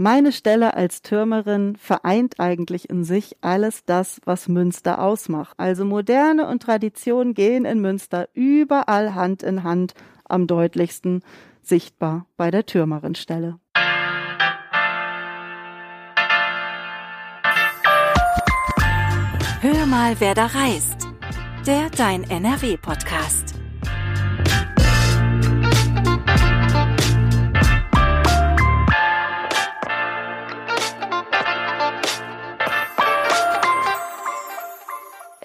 Meine Stelle als Türmerin vereint eigentlich in sich alles das, was Münster ausmacht. Also Moderne und Tradition gehen in Münster überall Hand in Hand, am deutlichsten sichtbar bei der Türmerinstelle. Hör mal, wer da reist. Der Dein NRW-Podcast.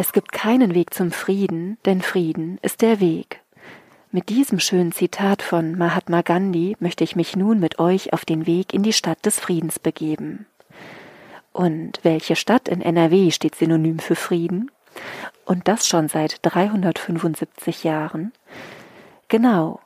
Es gibt keinen Weg zum Frieden, denn Frieden ist der Weg. Mit diesem schönen Zitat von Mahatma Gandhi möchte ich mich nun mit euch auf den Weg in die Stadt des Friedens begeben. Und welche Stadt in NRW steht synonym für Frieden? Und das schon seit 375 Jahren? Genau,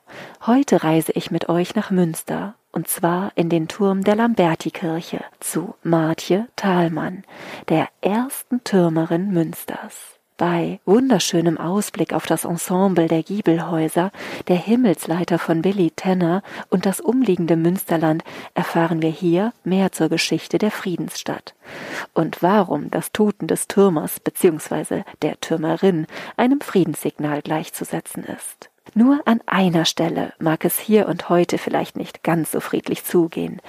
heute reise ich mit euch nach Münster, und zwar in den Turm der Lambertikirche zu Martje Thalmann, der ersten Türmerin Münsters. Bei wunderschönem Ausblick auf das Ensemble der Giebelhäuser, der Himmelsleiter von Billy Tanner und das umliegende Münsterland erfahren wir hier mehr zur Geschichte der Friedensstadt und warum das Toten des Türmers bzw. der Türmerin einem Friedenssignal gleichzusetzen ist. Nur an einer Stelle mag es hier und heute vielleicht nicht ganz so friedlich zugehen,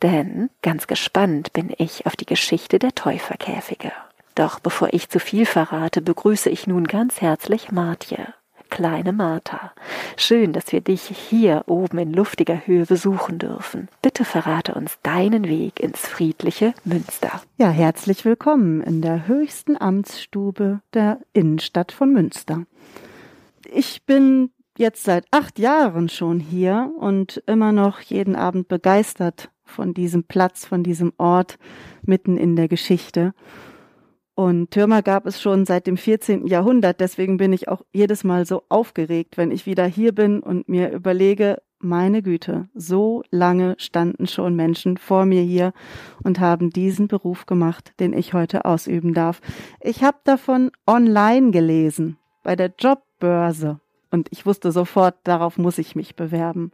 denn ganz gespannt bin ich auf die Geschichte der Täuferkäfige. Doch bevor ich zu viel verrate, begrüße ich nun ganz herzlich Martje. Kleine Martha, schön, dass wir dich hier oben in luftiger Höhe besuchen dürfen. Bitte verrate uns deinen Weg ins friedliche Münster. Ja, herzlich willkommen in der höchsten Amtsstube der Innenstadt von Münster. Ich bin jetzt seit acht Jahren schon hier und immer noch jeden Abend begeistert von diesem Platz, von diesem Ort mitten in der Geschichte. Und Türmer gab es schon seit dem 14. Jahrhundert. Deswegen bin ich auch jedes Mal so aufgeregt, wenn ich wieder hier bin und mir überlege, meine Güte, so lange standen schon Menschen vor mir hier und haben diesen Beruf gemacht, den ich heute ausüben darf. Ich habe davon online gelesen, bei der Jobbörse. Und ich wusste sofort, darauf muss ich mich bewerben.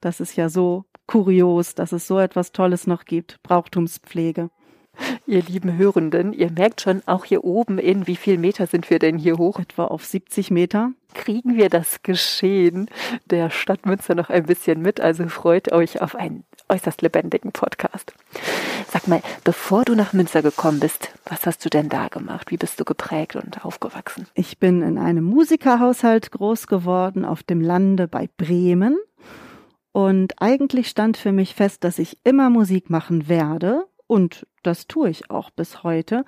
Das ist ja so kurios, dass es so etwas Tolles noch gibt, Brauchtumspflege. Ihr lieben Hörenden, ihr merkt schon, auch hier oben in wie viel Meter sind wir denn hier hoch? Etwa auf 70 Meter. Kriegen wir das Geschehen der Stadt Münster noch ein bisschen mit, also freut euch auf einen äußerst lebendigen Podcast. Sag mal, bevor du nach Münster gekommen bist, was hast du denn da gemacht? Wie bist du geprägt und aufgewachsen? Ich bin in einem Musikerhaushalt groß geworden auf dem Lande bei Bremen. Und eigentlich stand für mich fest, dass ich immer Musik machen werde und das tue ich auch bis heute.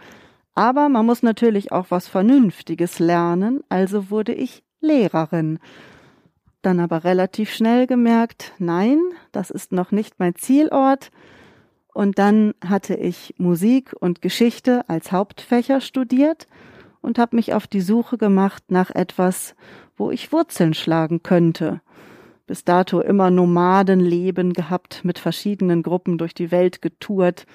Aber man muss natürlich auch was Vernünftiges lernen, also wurde ich Lehrerin. Dann aber relativ schnell gemerkt, nein, das ist noch nicht mein Zielort. Und dann hatte ich Musik und Geschichte als Hauptfächer studiert und habe mich auf die Suche gemacht nach etwas, wo ich Wurzeln schlagen könnte. Bis dato immer Nomadenleben gehabt, mit verschiedenen Gruppen durch die Welt getourt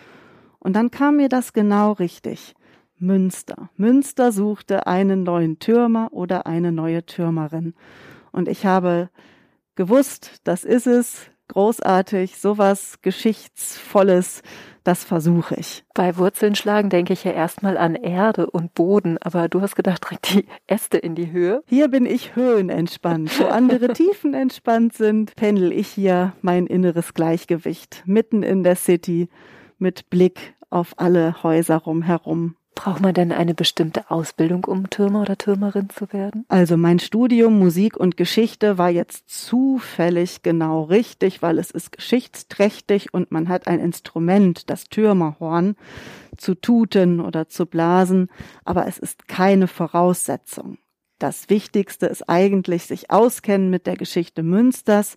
und dann kam mir das genau richtig. Münster. Münster suchte einen neuen Türmer oder eine neue Türmerin. Und ich habe gewusst, das ist es, großartig, sowas Geschichtsvolles, das versuche ich. Bei Wurzeln schlagen denke ich ja erstmal an Erde und Boden, aber du hast gedacht, direkt die Äste in die Höhe. Hier bin ich höhenentspannt. Wo andere Tiefen entspannt sind, pendel ich hier mein inneres Gleichgewicht mitten in der City mit Blick auf alle Häuser rumherum. Braucht man denn eine bestimmte Ausbildung, um Türmer oder Türmerin zu werden? Also mein Studium Musik und Geschichte war jetzt zufällig genau richtig, weil es ist geschichtsträchtig und man hat ein Instrument, das Türmerhorn, zu tuten oder zu blasen, aber es ist keine Voraussetzung. Das Wichtigste ist eigentlich sich auskennen mit der Geschichte Münsters,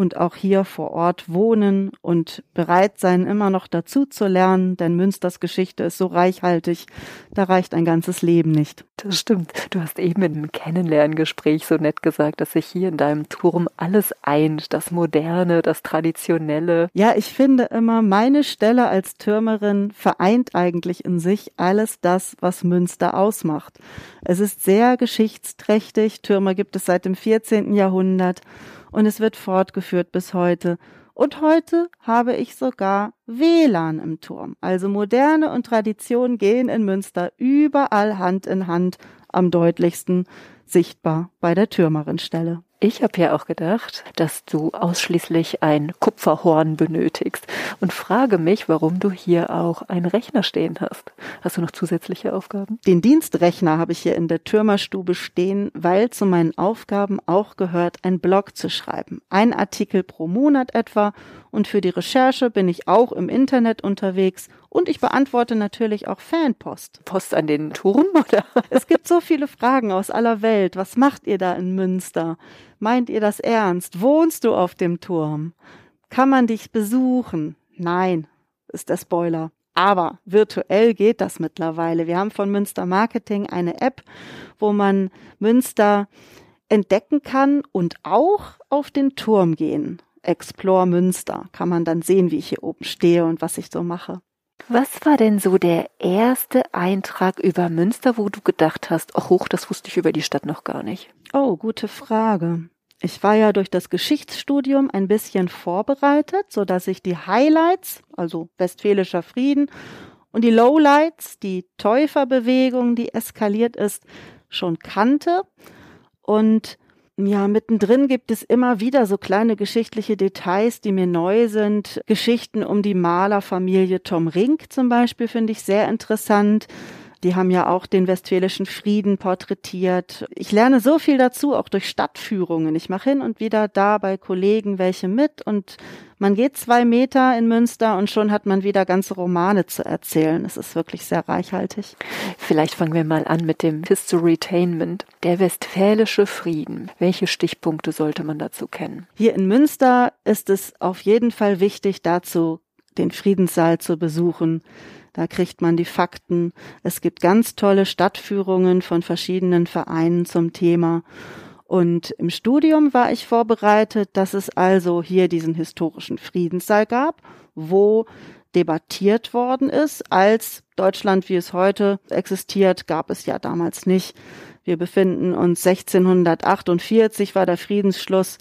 und auch hier vor Ort wohnen und bereit sein, immer noch dazu zu lernen, denn Münsters Geschichte ist so reichhaltig, da reicht ein ganzes Leben nicht. Das stimmt. Du hast eben im Kennenlerngespräch so nett gesagt, dass sich hier in deinem Turm alles eint, das Moderne, das Traditionelle. Ja, ich finde immer, meine Stelle als Türmerin vereint eigentlich in sich alles das, was Münster ausmacht. Es ist sehr geschichtsträchtig. Türmer gibt es seit dem 14. Jahrhundert und es wird fortgeführt bis heute. Und heute habe ich sogar WLAN im Turm. Also moderne und Tradition gehen in Münster überall Hand in Hand am deutlichsten sichtbar bei der Türmerinstelle. Ich habe ja auch gedacht, dass du ausschließlich ein Kupferhorn benötigst und frage mich, warum du hier auch einen Rechner stehen hast. Hast du noch zusätzliche Aufgaben? Den Dienstrechner habe ich hier in der Türmerstube stehen, weil zu meinen Aufgaben auch gehört, ein Blog zu schreiben. Ein Artikel pro Monat etwa und für die Recherche bin ich auch im Internet unterwegs und ich beantworte natürlich auch Fanpost. Post an den Turm oder? Es gibt so viele Fragen aus aller Welt. Was macht ihr da in Münster? Meint ihr das ernst? Wohnst du auf dem Turm? Kann man dich besuchen? Nein, ist der Spoiler. Aber virtuell geht das mittlerweile. Wir haben von Münster Marketing eine App, wo man Münster entdecken kann und auch auf den Turm gehen. Explore Münster kann man dann sehen, wie ich hier oben stehe und was ich so mache. Was war denn so der erste Eintrag über Münster, wo du gedacht hast, ach hoch, das wusste ich über die Stadt noch gar nicht? Oh, gute Frage. Ich war ja durch das Geschichtsstudium ein bisschen vorbereitet, so dass ich die Highlights, also Westfälischer Frieden, und die Lowlights, die Täuferbewegung, die eskaliert ist, schon kannte. Und ja, mittendrin gibt es immer wieder so kleine geschichtliche Details, die mir neu sind. Geschichten um die Malerfamilie Tom Rink zum Beispiel finde ich sehr interessant. Die haben ja auch den westfälischen Frieden porträtiert. Ich lerne so viel dazu, auch durch Stadtführungen. Ich mache hin und wieder da bei Kollegen welche mit und man geht zwei Meter in Münster und schon hat man wieder ganze Romane zu erzählen. Es ist wirklich sehr reichhaltig. Vielleicht fangen wir mal an mit dem Historytainment. Der westfälische Frieden. Welche Stichpunkte sollte man dazu kennen? Hier in Münster ist es auf jeden Fall wichtig, dazu den Friedenssaal zu besuchen da kriegt man die Fakten. Es gibt ganz tolle Stadtführungen von verschiedenen Vereinen zum Thema. Und im Studium war ich vorbereitet, dass es also hier diesen historischen Friedenssaal gab, wo debattiert worden ist. Als Deutschland, wie es heute existiert, gab es ja damals nicht. Wir befinden uns 1648 war der Friedensschluss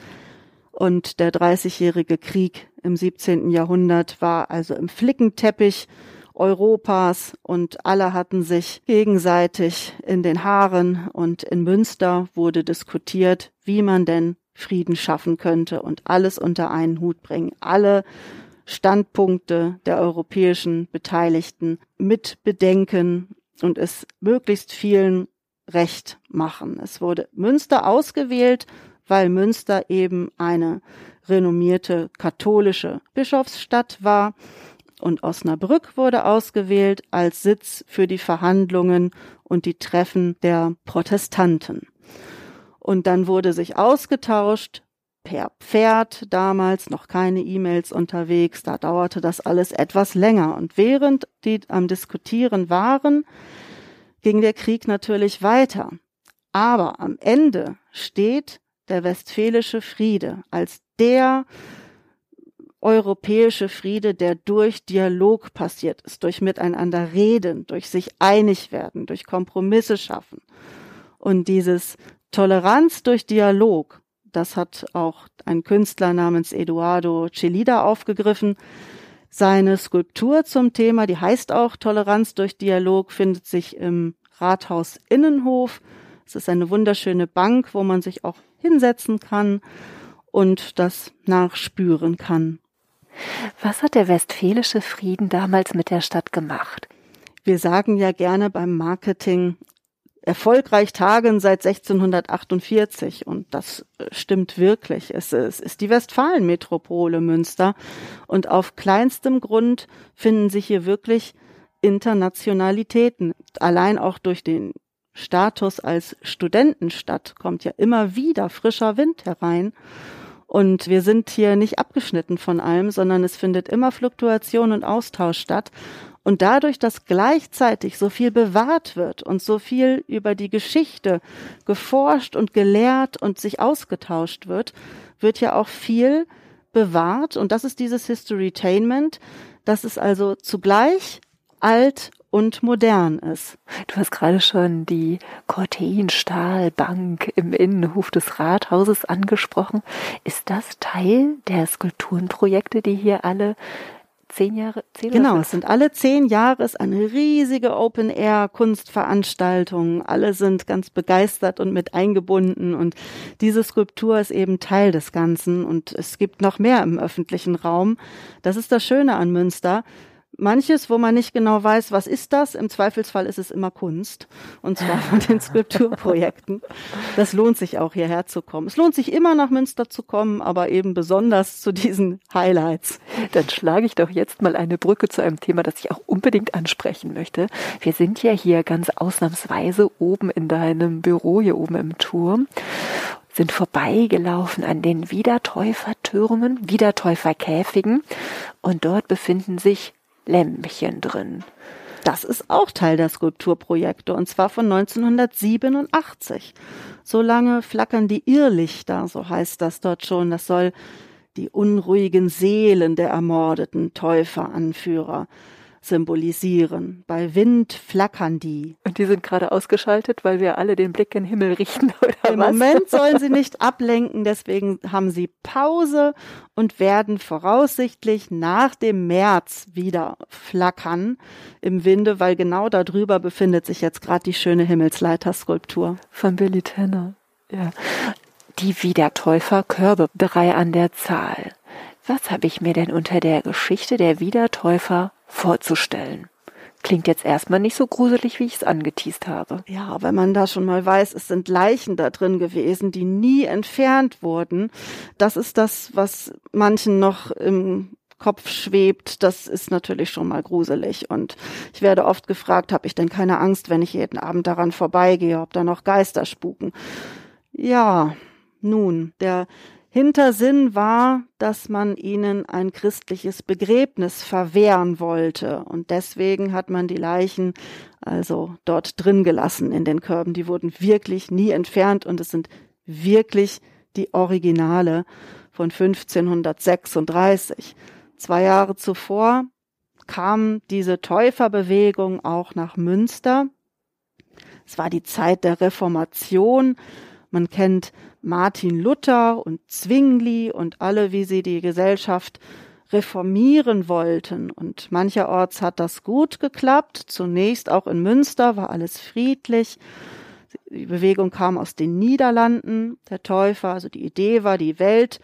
und der Dreißigjährige Krieg im 17. Jahrhundert war also im Flickenteppich Europas und alle hatten sich gegenseitig in den Haaren und in Münster wurde diskutiert, wie man denn Frieden schaffen könnte und alles unter einen Hut bringen. Alle Standpunkte der europäischen Beteiligten mit bedenken und es möglichst vielen recht machen. Es wurde Münster ausgewählt, weil Münster eben eine renommierte katholische Bischofsstadt war und Osnabrück wurde ausgewählt als Sitz für die Verhandlungen und die Treffen der Protestanten. Und dann wurde sich ausgetauscht per Pferd, damals noch keine E-Mails unterwegs, da dauerte das alles etwas länger. Und während die am Diskutieren waren, ging der Krieg natürlich weiter. Aber am Ende steht der westfälische Friede als der europäische Friede, der durch Dialog passiert ist, durch Miteinander reden, durch sich einig werden, durch Kompromisse schaffen. Und dieses Toleranz durch Dialog, das hat auch ein Künstler namens Eduardo Celida aufgegriffen. Seine Skulptur zum Thema, die heißt auch Toleranz durch Dialog, findet sich im Rathaus Innenhof. Es ist eine wunderschöne Bank, wo man sich auch hinsetzen kann und das nachspüren kann. Was hat der Westfälische Frieden damals mit der Stadt gemacht? Wir sagen ja gerne beim Marketing, erfolgreich tagen seit 1648 und das äh, stimmt wirklich. Es, es ist die Westfalenmetropole Münster und auf kleinstem Grund finden sich hier wirklich Internationalitäten. Allein auch durch den Status als Studentenstadt kommt ja immer wieder frischer Wind herein. Und wir sind hier nicht abgeschnitten von allem, sondern es findet immer Fluktuation und Austausch statt. Und dadurch, dass gleichzeitig so viel bewahrt wird und so viel über die Geschichte geforscht und gelehrt und sich ausgetauscht wird, wird ja auch viel bewahrt. Und das ist dieses Historytainment. Das ist also zugleich alt und modern ist. Du hast gerade schon die Corteinstahlbank im Innenhof des Rathauses angesprochen. Ist das Teil der Skulpturenprojekte, die hier alle zehn Jahre, zehn Genau, es sind alle zehn Jahre, es ist eine riesige Open-Air-Kunstveranstaltung. Alle sind ganz begeistert und mit eingebunden und diese Skulptur ist eben Teil des Ganzen und es gibt noch mehr im öffentlichen Raum. Das ist das Schöne an Münster manches, wo man nicht genau weiß, was ist das. Im Zweifelsfall ist es immer Kunst. Und zwar von den Skulpturprojekten. Das lohnt sich auch hierher zu kommen. Es lohnt sich immer nach Münster zu kommen, aber eben besonders zu diesen Highlights. Dann schlage ich doch jetzt mal eine Brücke zu einem Thema, das ich auch unbedingt ansprechen möchte. Wir sind ja hier ganz ausnahmsweise oben in deinem Büro, hier oben im Turm sind vorbeigelaufen an den Wiedertäufertürmen, Wiedertäuferkäfigen und dort befinden sich Lämpchen drin. Das ist auch Teil der Skulpturprojekte und zwar von 1987. So lange flackern die Irrlichter, so heißt das dort schon. Das soll die unruhigen Seelen der ermordeten Täuferanführer symbolisieren. Bei Wind flackern die. Und die sind gerade ausgeschaltet, weil wir alle den Blick in den Himmel richten, oder Im was? Moment sollen sie nicht ablenken, deswegen haben sie Pause und werden voraussichtlich nach dem März wieder flackern im Winde, weil genau darüber befindet sich jetzt gerade die schöne Himmelsleiterskulptur. Von Billy Tanner. Ja. Die Wiedertäufer Körbe, drei an der Zahl. Was habe ich mir denn unter der Geschichte der Wiedertäufer vorzustellen. Klingt jetzt erstmal nicht so gruselig, wie ich es angeteased habe. Ja, wenn man da schon mal weiß, es sind Leichen da drin gewesen, die nie entfernt wurden. Das ist das, was manchen noch im Kopf schwebt, das ist natürlich schon mal gruselig. Und ich werde oft gefragt, habe ich denn keine Angst, wenn ich jeden Abend daran vorbeigehe, ob da noch Geister spuken? Ja, nun, der Hintersinn war, dass man ihnen ein christliches Begräbnis verwehren wollte. Und deswegen hat man die Leichen also dort drin gelassen in den Körben. Die wurden wirklich nie entfernt und es sind wirklich die Originale von 1536. Zwei Jahre zuvor kam diese Täuferbewegung auch nach Münster. Es war die Zeit der Reformation. Man kennt Martin Luther und Zwingli und alle, wie sie die Gesellschaft reformieren wollten. Und mancherorts hat das gut geklappt. Zunächst auch in Münster war alles friedlich. Die Bewegung kam aus den Niederlanden, der Täufer. Also die Idee war, die Welt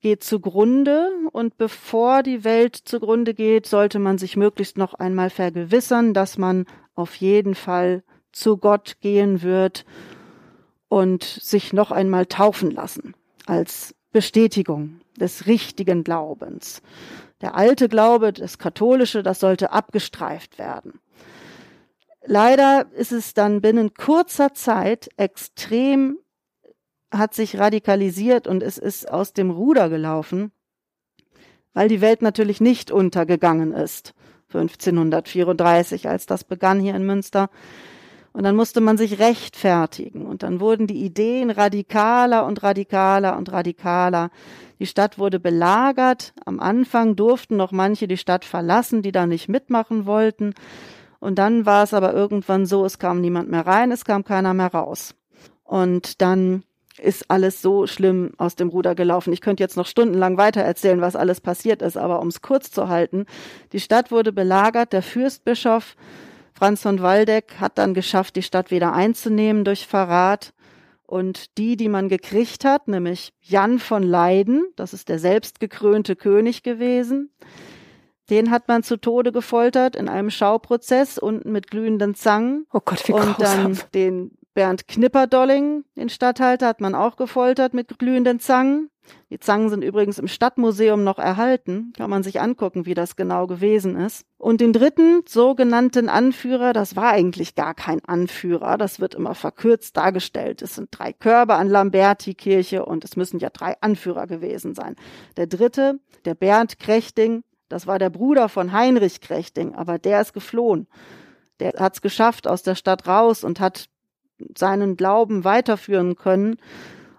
geht zugrunde und bevor die Welt zugrunde geht, sollte man sich möglichst noch einmal vergewissern, dass man auf jeden Fall zu Gott gehen wird und sich noch einmal taufen lassen als Bestätigung des richtigen Glaubens. Der alte Glaube, das katholische, das sollte abgestreift werden. Leider ist es dann binnen kurzer Zeit extrem hat sich radikalisiert und es ist aus dem Ruder gelaufen, weil die Welt natürlich nicht untergegangen ist. 1534, als das begann hier in Münster, und dann musste man sich rechtfertigen. Und dann wurden die Ideen radikaler und radikaler und radikaler. Die Stadt wurde belagert. Am Anfang durften noch manche die Stadt verlassen, die da nicht mitmachen wollten. Und dann war es aber irgendwann so, es kam niemand mehr rein, es kam keiner mehr raus. Und dann ist alles so schlimm aus dem Ruder gelaufen. Ich könnte jetzt noch stundenlang weiter erzählen, was alles passiert ist, aber um es kurz zu halten, die Stadt wurde belagert, der Fürstbischof Franz von Waldeck hat dann geschafft, die Stadt wieder einzunehmen durch Verrat. Und die, die man gekriegt hat, nämlich Jan von Leiden, das ist der selbstgekrönte König gewesen, den hat man zu Tode gefoltert in einem Schauprozess unten mit glühenden Zangen. Oh Gott, wie Und dann den Bernd Knipperdolling, den Stadthalter, hat man auch gefoltert mit glühenden Zangen. Die Zangen sind übrigens im Stadtmuseum noch erhalten. Kann man sich angucken, wie das genau gewesen ist. Und den dritten sogenannten Anführer, das war eigentlich gar kein Anführer. Das wird immer verkürzt dargestellt. Es sind drei Körbe an Lamberti-Kirche und es müssen ja drei Anführer gewesen sein. Der dritte, der Bernd Krechting, das war der Bruder von Heinrich Krechting, aber der ist geflohen. Der hat es geschafft aus der Stadt raus und hat seinen Glauben weiterführen können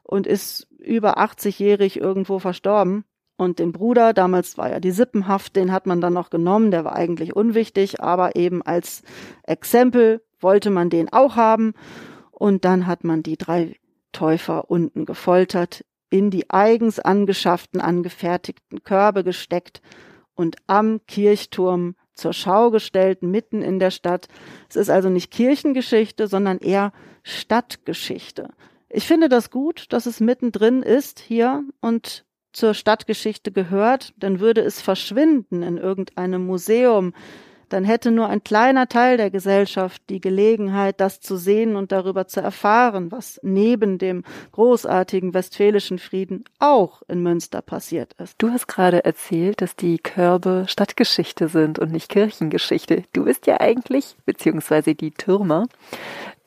und ist über 80-jährig irgendwo verstorben. und den Bruder, damals war ja die Sippenhaft, den hat man dann noch genommen, der war eigentlich unwichtig, aber eben als Exempel wollte man den auch haben. Und dann hat man die drei Täufer unten gefoltert, in die eigens angeschafften, angefertigten Körbe gesteckt und am Kirchturm zur Schau gestellt, mitten in der Stadt. Es ist also nicht Kirchengeschichte, sondern eher Stadtgeschichte. Ich finde das gut, dass es mittendrin ist hier und zur Stadtgeschichte gehört, dann würde es verschwinden in irgendeinem Museum, dann hätte nur ein kleiner Teil der Gesellschaft die Gelegenheit, das zu sehen und darüber zu erfahren, was neben dem großartigen westfälischen Frieden auch in Münster passiert ist. Du hast gerade erzählt, dass die Körbe Stadtgeschichte sind und nicht Kirchengeschichte. Du bist ja eigentlich, beziehungsweise die Türmer,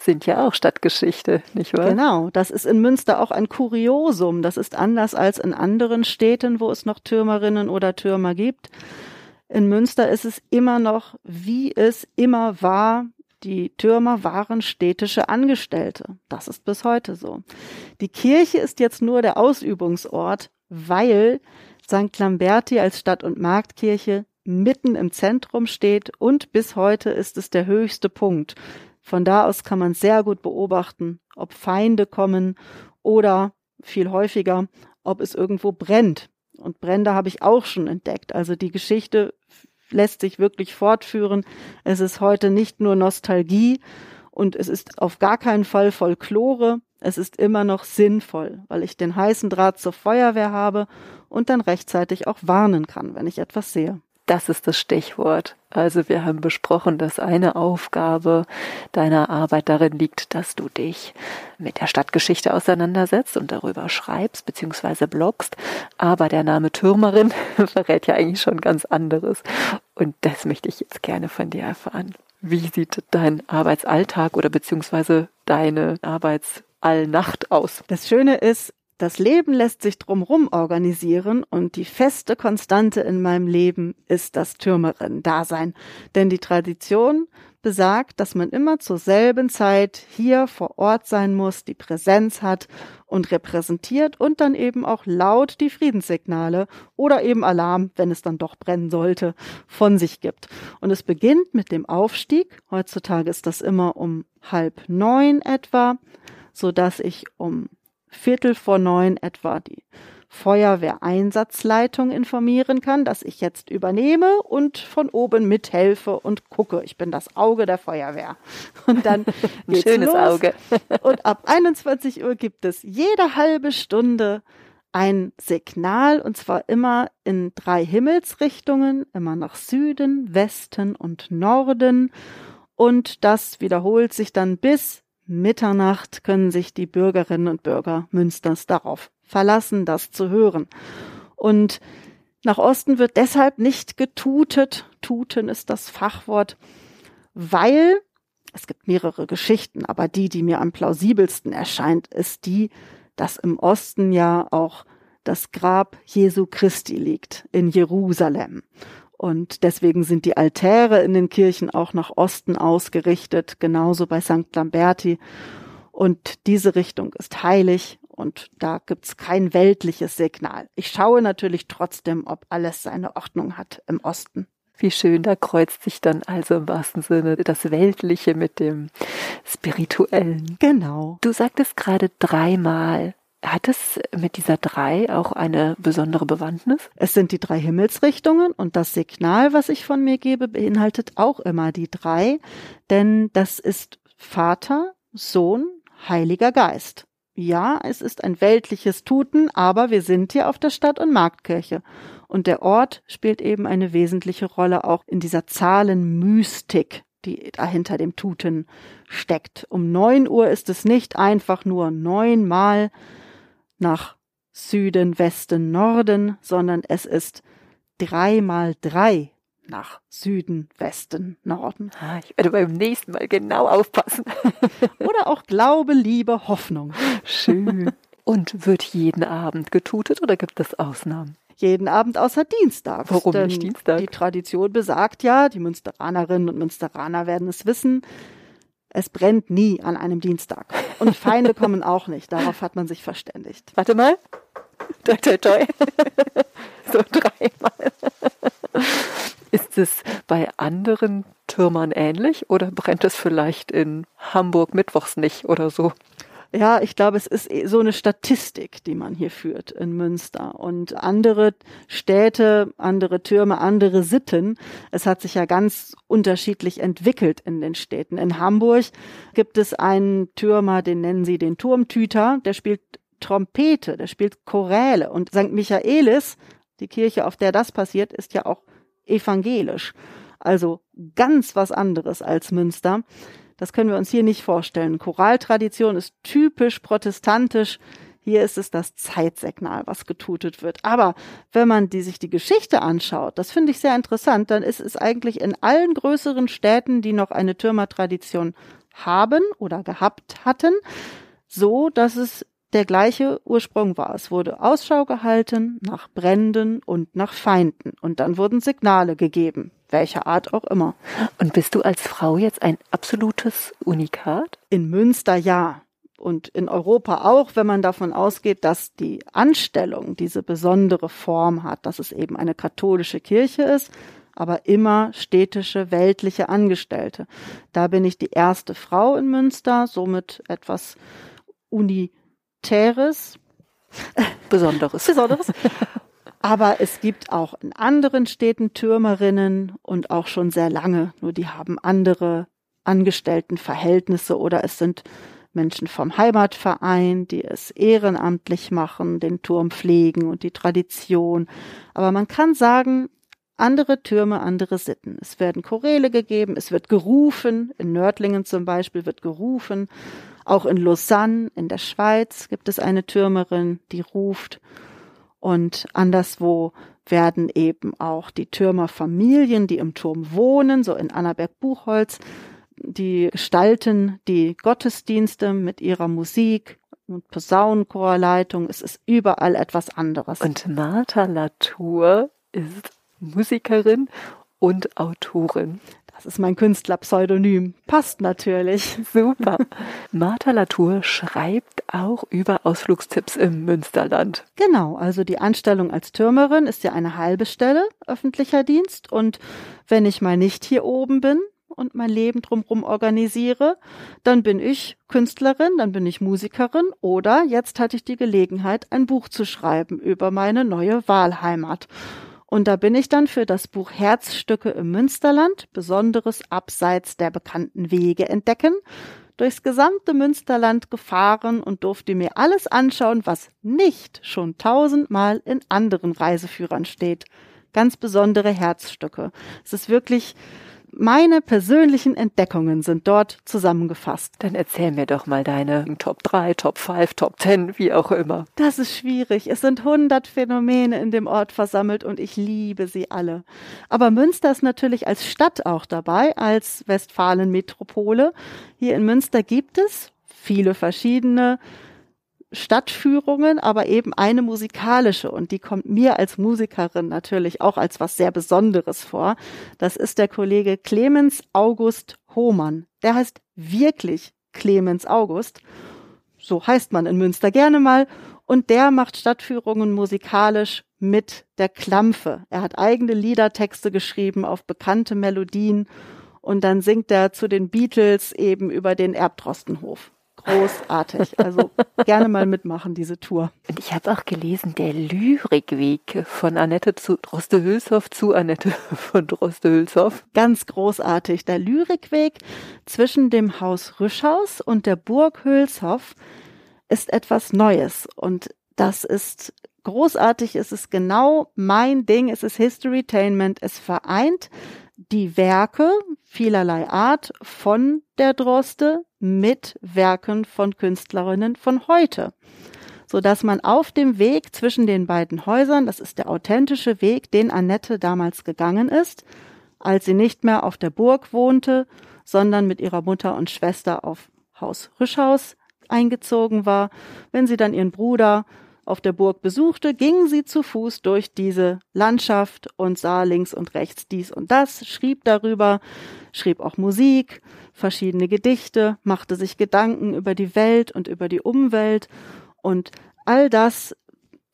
sind ja auch Stadtgeschichte, nicht wahr? Genau, das ist in Münster auch ein Kuriosum. Das ist anders als in anderen Städten, wo es noch Türmerinnen oder Türmer gibt. In Münster ist es immer noch, wie es immer war. Die Türmer waren städtische Angestellte. Das ist bis heute so. Die Kirche ist jetzt nur der Ausübungsort, weil St. Lamberti als Stadt- und Marktkirche mitten im Zentrum steht und bis heute ist es der höchste Punkt. Von da aus kann man sehr gut beobachten, ob Feinde kommen oder viel häufiger, ob es irgendwo brennt. Und Brände habe ich auch schon entdeckt. Also die Geschichte lässt sich wirklich fortführen. Es ist heute nicht nur Nostalgie und es ist auf gar keinen Fall Folklore. Es ist immer noch sinnvoll, weil ich den heißen Draht zur Feuerwehr habe und dann rechtzeitig auch warnen kann, wenn ich etwas sehe. Das ist das Stichwort. Also wir haben besprochen, dass eine Aufgabe deiner Arbeit darin liegt, dass du dich mit der Stadtgeschichte auseinandersetzt und darüber schreibst bzw. bloggst. Aber der Name Türmerin verrät ja eigentlich schon ganz anderes. Und das möchte ich jetzt gerne von dir erfahren. Wie sieht dein Arbeitsalltag oder beziehungsweise deine Arbeitsallnacht aus? Das Schöne ist, das Leben lässt sich drumrum organisieren und die feste Konstante in meinem Leben ist das Türmerin-Dasein. Denn die Tradition besagt, dass man immer zur selben Zeit hier vor Ort sein muss, die Präsenz hat und repräsentiert und dann eben auch laut die Friedenssignale oder eben Alarm, wenn es dann doch brennen sollte, von sich gibt. Und es beginnt mit dem Aufstieg. Heutzutage ist das immer um halb neun etwa, so dass ich um Viertel vor neun etwa die Feuerwehreinsatzleitung informieren kann, dass ich jetzt übernehme und von oben mithelfe und gucke. Ich bin das Auge der Feuerwehr. Und dann geht's Schönes los. Auge. und ab 21 Uhr gibt es jede halbe Stunde ein Signal und zwar immer in drei Himmelsrichtungen, immer nach Süden, Westen und Norden. Und das wiederholt sich dann bis Mitternacht können sich die Bürgerinnen und Bürger Münsters darauf verlassen, das zu hören. Und nach Osten wird deshalb nicht getutet. Tuten ist das Fachwort, weil es gibt mehrere Geschichten, aber die, die mir am plausibelsten erscheint, ist die, dass im Osten ja auch das Grab Jesu Christi liegt in Jerusalem. Und deswegen sind die Altäre in den Kirchen auch nach Osten ausgerichtet, genauso bei St. Lamberti. Und diese Richtung ist heilig und da gibt's kein weltliches Signal. Ich schaue natürlich trotzdem, ob alles seine Ordnung hat im Osten. Wie schön, da kreuzt sich dann also im wahrsten Sinne das Weltliche mit dem Spirituellen. Genau. Du sagtest gerade dreimal hat es mit dieser drei auch eine besondere Bewandtnis? Es sind die drei Himmelsrichtungen und das Signal, was ich von mir gebe, beinhaltet auch immer die drei, denn das ist Vater, Sohn, Heiliger Geist. Ja, es ist ein weltliches Tuten, aber wir sind hier auf der Stadt- und Marktkirche. Und der Ort spielt eben eine wesentliche Rolle auch in dieser Zahlenmystik, die dahinter dem Tuten steckt. Um neun Uhr ist es nicht einfach nur neunmal, nach Süden, Westen, Norden, sondern es ist drei mal drei nach Süden, Westen, Norden. Ah, ich werde beim nächsten Mal genau aufpassen. Oder auch Glaube, Liebe, Hoffnung. Schön. Und wird jeden Abend getutet oder gibt es Ausnahmen? Jeden Abend außer Dienstag. Warum nicht Dienstag? Die Tradition besagt ja, die Münsteranerinnen und Münsteraner werden es wissen, es brennt nie an einem Dienstag. Und Feinde kommen auch nicht. Darauf hat man sich verständigt. Warte mal. toi, toi, toi. so dreimal. Ist es bei anderen Türmern ähnlich oder brennt es vielleicht in Hamburg mittwochs nicht oder so? Ja, ich glaube, es ist eh so eine Statistik, die man hier führt in Münster. Und andere Städte, andere Türme, andere Sitten. Es hat sich ja ganz unterschiedlich entwickelt in den Städten. In Hamburg gibt es einen Türmer, den nennen sie den Turmtüter, der spielt Trompete, der spielt Choräle. Und St. Michaelis, die Kirche, auf der das passiert, ist ja auch evangelisch. Also ganz was anderes als Münster. Das können wir uns hier nicht vorstellen. Choraltradition ist typisch protestantisch. Hier ist es das Zeitsignal, was getutet wird. Aber wenn man die, sich die Geschichte anschaut, das finde ich sehr interessant, dann ist es eigentlich in allen größeren Städten, die noch eine Türmertradition haben oder gehabt hatten, so, dass es der gleiche Ursprung war. Es wurde Ausschau gehalten nach Bränden und nach Feinden. Und dann wurden Signale gegeben welcher Art auch immer. Und bist du als Frau jetzt ein absolutes Unikat? In Münster ja. Und in Europa auch, wenn man davon ausgeht, dass die Anstellung diese besondere Form hat, dass es eben eine katholische Kirche ist, aber immer städtische, weltliche Angestellte. Da bin ich die erste Frau in Münster, somit etwas Unitäres. Besonderes. Besonderes. Aber es gibt auch in anderen Städten Türmerinnen und auch schon sehr lange, nur die haben andere Angestelltenverhältnisse oder es sind Menschen vom Heimatverein, die es ehrenamtlich machen, den Turm pflegen und die Tradition. Aber man kann sagen, andere Türme, andere Sitten. Es werden Choräle gegeben, es wird gerufen, in Nördlingen zum Beispiel wird gerufen, auch in Lausanne in der Schweiz gibt es eine Türmerin, die ruft. Und anderswo werden eben auch die Türmerfamilien, die im Turm wohnen, so in Annaberg-Buchholz, die gestalten die Gottesdienste mit ihrer Musik und Posaunenchorleitung. Es ist überall etwas anderes. Und Martha Latour ist Musikerin und Autorin. Das ist mein Künstlerpseudonym. Passt natürlich. Super. Martha Latour schreibt auch über Ausflugstipps im Münsterland. Genau, also die Anstellung als Türmerin ist ja eine halbe Stelle öffentlicher Dienst und wenn ich mal nicht hier oben bin, und mein Leben drumherum organisiere, dann bin ich Künstlerin, dann bin ich Musikerin oder jetzt hatte ich die Gelegenheit, ein Buch zu schreiben über meine neue Wahlheimat. Und da bin ich dann für das Buch Herzstücke im Münsterland, Besonderes abseits der bekannten Wege entdecken, durchs gesamte Münsterland gefahren und durfte mir alles anschauen, was nicht schon tausendmal in anderen Reiseführern steht. Ganz besondere Herzstücke. Es ist wirklich meine persönlichen Entdeckungen sind dort zusammengefasst. Dann erzähl mir doch mal deine Top 3, Top 5, Top 10, wie auch immer. Das ist schwierig. Es sind 100 Phänomene in dem Ort versammelt und ich liebe sie alle. Aber Münster ist natürlich als Stadt auch dabei, als Westfalen-Metropole. Hier in Münster gibt es viele verschiedene Stadtführungen, aber eben eine musikalische und die kommt mir als Musikerin natürlich auch als was sehr Besonderes vor. Das ist der Kollege Clemens August Hohmann. Der heißt wirklich Clemens August. So heißt man in Münster gerne mal. Und der macht Stadtführungen musikalisch mit der Klampfe. Er hat eigene Liedertexte geschrieben auf bekannte Melodien und dann singt er zu den Beatles eben über den Erbdrostenhof großartig. Also gerne mal mitmachen, diese Tour. Und ich habe auch gelesen, der Lyrikweg von Annette zu Droste-Hülshoff zu Annette von Droste-Hülshoff. Ganz großartig. Der Lyrikweg zwischen dem Haus Rüschhaus und der Burg Hülshoff ist etwas Neues. Und das ist großartig. Es ist genau mein Ding. Es ist Historytainment. Es vereint die Werke vielerlei Art von der Droste mit Werken von Künstlerinnen von heute, so dass man auf dem Weg zwischen den beiden Häusern, das ist der authentische Weg, den Annette damals gegangen ist, als sie nicht mehr auf der Burg wohnte, sondern mit ihrer Mutter und Schwester auf Haus Rischhaus eingezogen war, wenn sie dann ihren Bruder auf der Burg besuchte, ging sie zu Fuß durch diese Landschaft und sah links und rechts dies und das, schrieb darüber, schrieb auch Musik, verschiedene Gedichte, machte sich Gedanken über die Welt und über die Umwelt. Und all das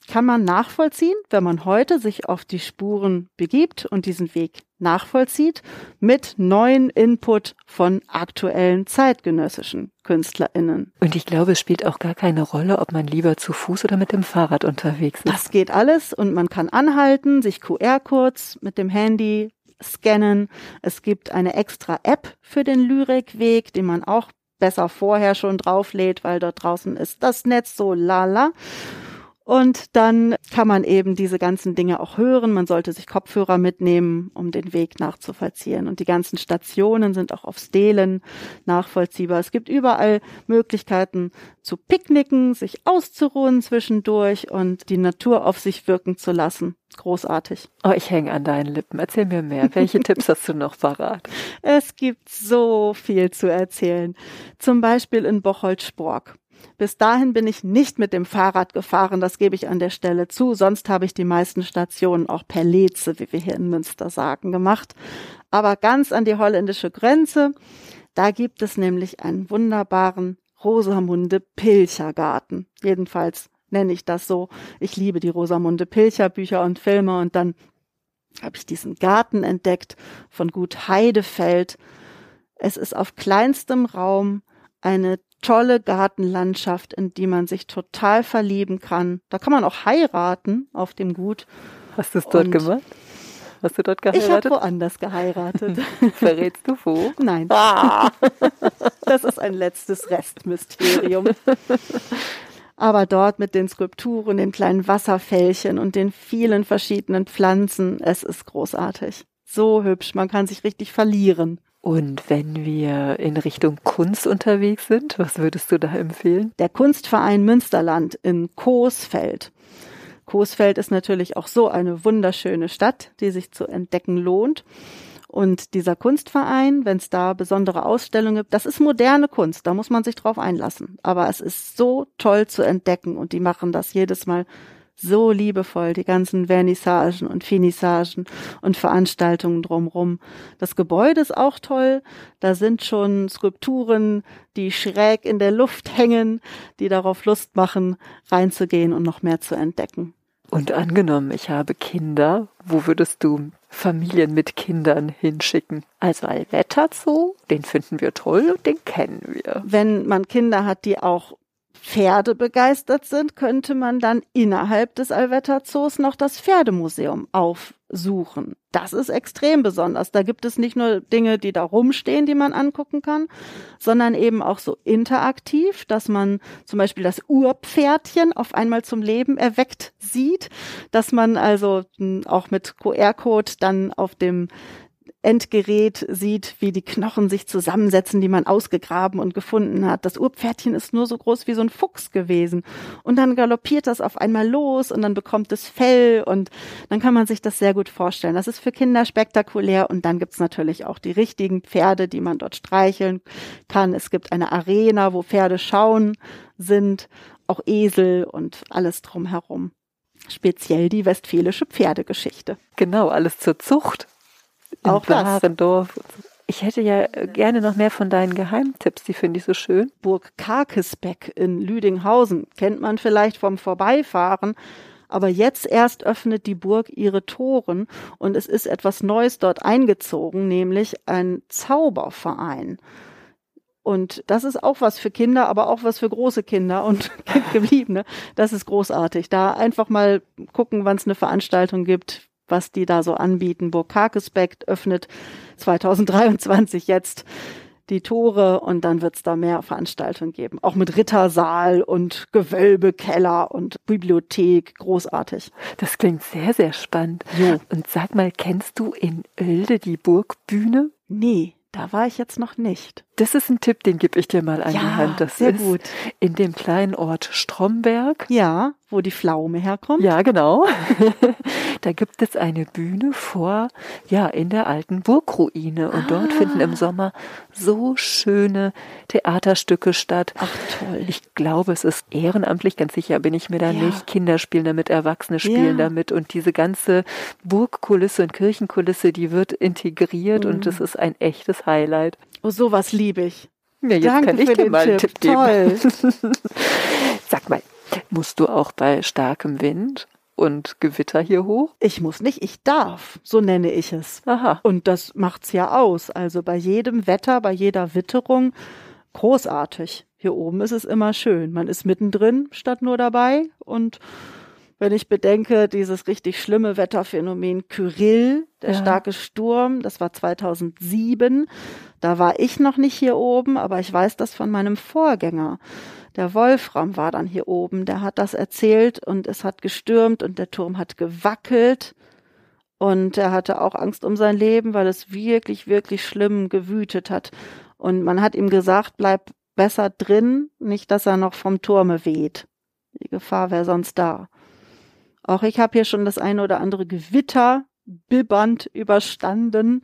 kann man nachvollziehen, wenn man heute sich auf die Spuren begibt und diesen Weg nachvollzieht mit neuen Input von aktuellen zeitgenössischen KünstlerInnen. Und ich glaube, es spielt auch gar keine Rolle, ob man lieber zu Fuß oder mit dem Fahrrad unterwegs ist. Das geht alles und man kann anhalten, sich QR-Codes mit dem Handy scannen. Es gibt eine extra App für den Lyrikweg, den man auch besser vorher schon drauflädt, weil dort draußen ist das Netz so lala. Und dann kann man eben diese ganzen Dinge auch hören. Man sollte sich Kopfhörer mitnehmen, um den Weg nachzuvollziehen. Und die ganzen Stationen sind auch auf Stelen nachvollziehbar. Es gibt überall Möglichkeiten zu picknicken, sich auszuruhen zwischendurch und die Natur auf sich wirken zu lassen. Großartig. Oh, ich hänge an deinen Lippen. Erzähl mir mehr. Welche Tipps hast du noch parat? Es gibt so viel zu erzählen. Zum Beispiel in Bocholt-Spork. Bis dahin bin ich nicht mit dem Fahrrad gefahren, das gebe ich an der Stelle zu. Sonst habe ich die meisten Stationen auch per Leze, wie wir hier in Münster sagen, gemacht. Aber ganz an die holländische Grenze, da gibt es nämlich einen wunderbaren Rosamunde Pilcher Garten. Jedenfalls nenne ich das so. Ich liebe die Rosamunde Pilcher Bücher und Filme und dann habe ich diesen Garten entdeckt von Gut Heidefeld. Es ist auf kleinstem Raum eine tolle Gartenlandschaft, in die man sich total verlieben kann. Da kann man auch heiraten auf dem Gut. Hast du es dort Und gemacht? Hast du dort geheiratet? Ich habe woanders geheiratet. Verrätst du wo? Nein. Ah. Das ist ein letztes Restmysterium. Aber dort mit den Skulpturen, den kleinen Wasserfällchen und den vielen verschiedenen Pflanzen, es ist großartig. So hübsch, man kann sich richtig verlieren. Und wenn wir in Richtung Kunst unterwegs sind, was würdest du da empfehlen? Der Kunstverein Münsterland in Coesfeld. Coesfeld ist natürlich auch so eine wunderschöne Stadt, die sich zu entdecken lohnt. Und dieser Kunstverein, wenn es da besondere Ausstellungen gibt, das ist moderne Kunst, da muss man sich drauf einlassen. Aber es ist so toll zu entdecken und die machen das jedes Mal so liebevoll, die ganzen Vernissagen und Finissagen und Veranstaltungen drumrum. Das Gebäude ist auch toll. Da sind schon Skulpturen, die schräg in der Luft hängen, die darauf Lust machen, reinzugehen und noch mehr zu entdecken. Und angenommen, ich habe Kinder, wo würdest du Familien mit Kindern hinschicken? Also Alvetta Zoo, den finden wir toll und den kennen wir. Wenn man Kinder hat, die auch Pferde begeistert sind, könnte man dann innerhalb des Allwetter Zoos noch das Pferdemuseum aufsuchen. Das ist extrem besonders. Da gibt es nicht nur Dinge, die da rumstehen, die man angucken kann, sondern eben auch so interaktiv, dass man zum Beispiel das Urpferdchen auf einmal zum Leben erweckt sieht, dass man also hm, auch mit QR-Code dann auf dem Endgerät sieht, wie die Knochen sich zusammensetzen, die man ausgegraben und gefunden hat. Das Urpferdchen ist nur so groß wie so ein Fuchs gewesen. Und dann galoppiert das auf einmal los und dann bekommt es Fell und dann kann man sich das sehr gut vorstellen. Das ist für Kinder spektakulär und dann gibt's natürlich auch die richtigen Pferde, die man dort streicheln kann. Es gibt eine Arena, wo Pferde schauen sind, auch Esel und alles drumherum speziell die westfälische Pferdegeschichte. Genau, alles zur Zucht auch Warendorf. Ich hätte ja gerne noch mehr von deinen Geheimtipps, die finde ich so schön. Burg Karkesbeck in Lüdinghausen kennt man vielleicht vom Vorbeifahren. Aber jetzt erst öffnet die Burg ihre Toren und es ist etwas Neues dort eingezogen, nämlich ein Zauberverein. Und das ist auch was für Kinder, aber auch was für große Kinder und Gebliebene. Das ist großartig. Da einfach mal gucken, wann es eine Veranstaltung gibt, was die da so anbieten. Burg Karkesbeck öffnet 2023 jetzt die Tore und dann wird es da mehr Veranstaltungen geben. Auch mit Rittersaal und Gewölbekeller und Bibliothek. Großartig. Das klingt sehr, sehr spannend. Jo. Und sag mal, kennst du in Oelde die Burgbühne? Nee. Da war ich jetzt noch nicht. Das ist ein Tipp, den gebe ich dir mal an ja, die Hand. Das sehr ist gut. in dem kleinen Ort Stromberg. Ja, wo die Pflaume herkommt. Ja, genau. da gibt es eine Bühne vor, ja, in der alten Burgruine. Und ah. dort finden im Sommer so schöne Theaterstücke statt. Ach, toll. Ich glaube, es ist ehrenamtlich, ganz sicher bin ich mir da ja. nicht. Kinder spielen damit, Erwachsene spielen ja. damit. Und diese ganze Burgkulisse und Kirchenkulisse, die wird integriert mhm. und es ist ein echtes Highlight. Oh, sowas liebe ich. Ja, jetzt Danke kann ich für dir den mal einen Tipp. Tipp geben. Toll. Sag mal, Musst du auch bei starkem Wind und Gewitter hier hoch? Ich muss nicht, ich darf, so nenne ich es. Aha. Und das macht's ja aus. Also bei jedem Wetter, bei jeder Witterung großartig. Hier oben ist es immer schön. Man ist mittendrin statt nur dabei und wenn ich bedenke, dieses richtig schlimme Wetterphänomen Kyrill, der ja. starke Sturm, das war 2007. Da war ich noch nicht hier oben, aber ich weiß das von meinem Vorgänger. Der Wolfram war dann hier oben, der hat das erzählt und es hat gestürmt und der Turm hat gewackelt und er hatte auch Angst um sein Leben, weil es wirklich, wirklich schlimm gewütet hat. Und man hat ihm gesagt, bleib besser drin, nicht, dass er noch vom Turme weht. Die Gefahr wäre sonst da. Auch ich habe hier schon das eine oder andere Gewitter bibbernd überstanden.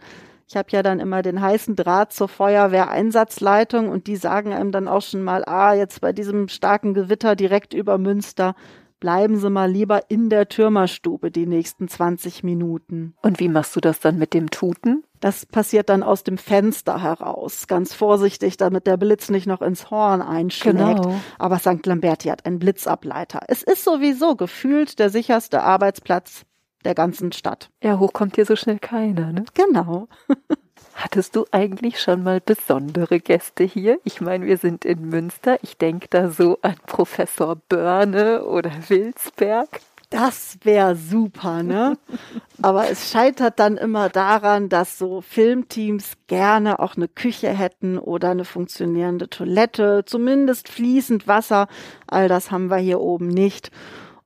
Ich habe ja dann immer den heißen Draht zur Feuerwehreinsatzleitung und die sagen einem dann auch schon mal, ah, jetzt bei diesem starken Gewitter direkt über Münster, bleiben Sie mal lieber in der Türmerstube die nächsten 20 Minuten. Und wie machst du das dann mit dem Tuten? Das passiert dann aus dem Fenster heraus, ganz vorsichtig, damit der Blitz nicht noch ins Horn einschlägt. Genau. Aber St. Lamberti hat einen Blitzableiter. Es ist sowieso gefühlt der sicherste Arbeitsplatz der ganzen Stadt. Ja, hoch kommt hier so schnell keiner, ne? Genau. Hattest du eigentlich schon mal besondere Gäste hier? Ich meine, wir sind in Münster. Ich denke da so an Professor Börne oder Wilsberg. Das wäre super, ne? Aber es scheitert dann immer daran, dass so Filmteams gerne auch eine Küche hätten oder eine funktionierende Toilette, zumindest fließend Wasser. All das haben wir hier oben nicht.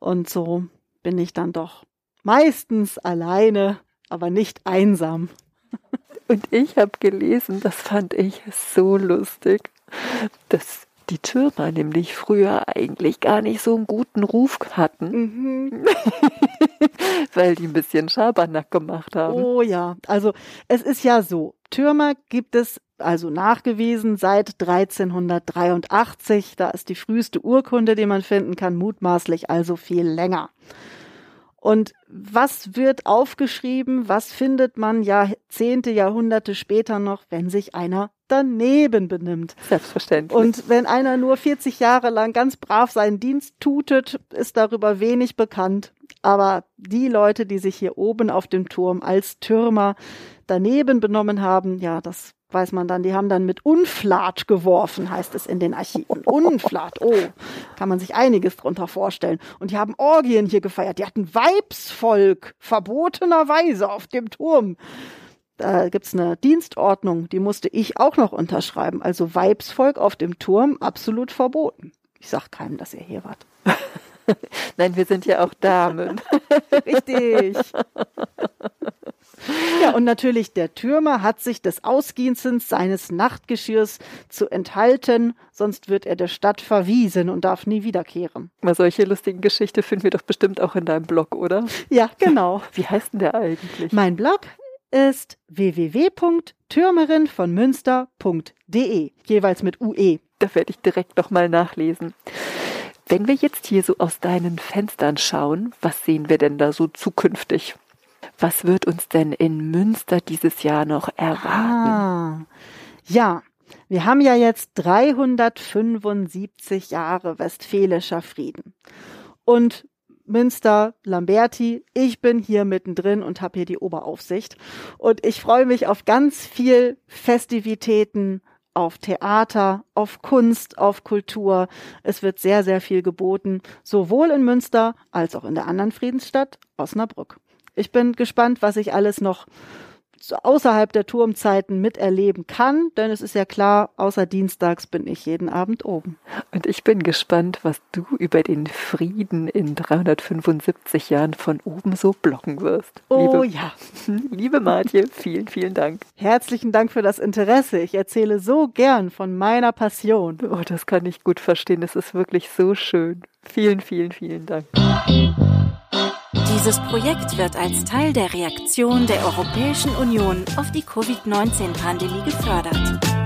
Und so bin ich dann doch meistens alleine, aber nicht einsam. Und ich habe gelesen, das fand ich so lustig, dass die Türmer nämlich früher eigentlich gar nicht so einen guten Ruf hatten, mhm. weil die ein bisschen Schabernack gemacht haben. Oh ja, also es ist ja so, Türmer gibt es also nachgewiesen seit 1383, da ist die früheste Urkunde, die man finden kann, mutmaßlich also viel länger. Und was wird aufgeschrieben? Was findet man Jahrzehnte, Jahrhunderte später noch, wenn sich einer daneben benimmt? Selbstverständlich. Und wenn einer nur 40 Jahre lang ganz brav seinen Dienst tutet, ist darüber wenig bekannt. Aber die Leute, die sich hier oben auf dem Turm als Türmer daneben benommen haben, ja, das weiß man dann, die haben dann mit Unflat geworfen, heißt es in den Archiven. Unflat, oh, kann man sich einiges drunter vorstellen. Und die haben Orgien hier gefeiert. Die hatten Weibsvolk, verbotenerweise auf dem Turm. Da gibt's eine Dienstordnung, die musste ich auch noch unterschreiben. Also Weibsvolk auf dem Turm, absolut verboten. Ich sag keinem, dass ihr hier wart. Nein, wir sind ja auch Damen. Richtig. Ja, und natürlich der Türmer hat sich des Ausgießens seines Nachtgeschirrs zu enthalten, sonst wird er der Stadt verwiesen und darf nie wiederkehren. Mal solche lustigen Geschichten finden wir doch bestimmt auch in deinem Blog, oder? Ja, genau. Wie heißt denn der eigentlich? Mein Blog ist www.türmerinvonmünster.de, jeweils mit UE. Da werde ich direkt nochmal nachlesen. Wenn wir jetzt hier so aus deinen Fenstern schauen, was sehen wir denn da so zukünftig? Was wird uns denn in Münster dieses Jahr noch erwarten? Ah, ja, wir haben ja jetzt 375 Jahre westfälischer Frieden. Und Münster, Lamberti, ich bin hier mittendrin und habe hier die Oberaufsicht. Und ich freue mich auf ganz viel Festivitäten, auf Theater, auf Kunst, auf Kultur. Es wird sehr, sehr viel geboten, sowohl in Münster als auch in der anderen Friedensstadt Osnabrück. Ich bin gespannt, was ich alles noch außerhalb der Turmzeiten miterleben kann, denn es ist ja klar, außer Dienstags bin ich jeden Abend oben. Und ich bin gespannt, was du über den Frieden in 375 Jahren von oben so blocken wirst. Oh liebe, ja. Liebe Martje, vielen, vielen Dank. Herzlichen Dank für das Interesse. Ich erzähle so gern von meiner Passion. Oh, das kann ich gut verstehen. Es ist wirklich so schön. Vielen, vielen, vielen Dank. Dieses Projekt wird als Teil der Reaktion der Europäischen Union auf die Covid-19-Pandemie gefördert.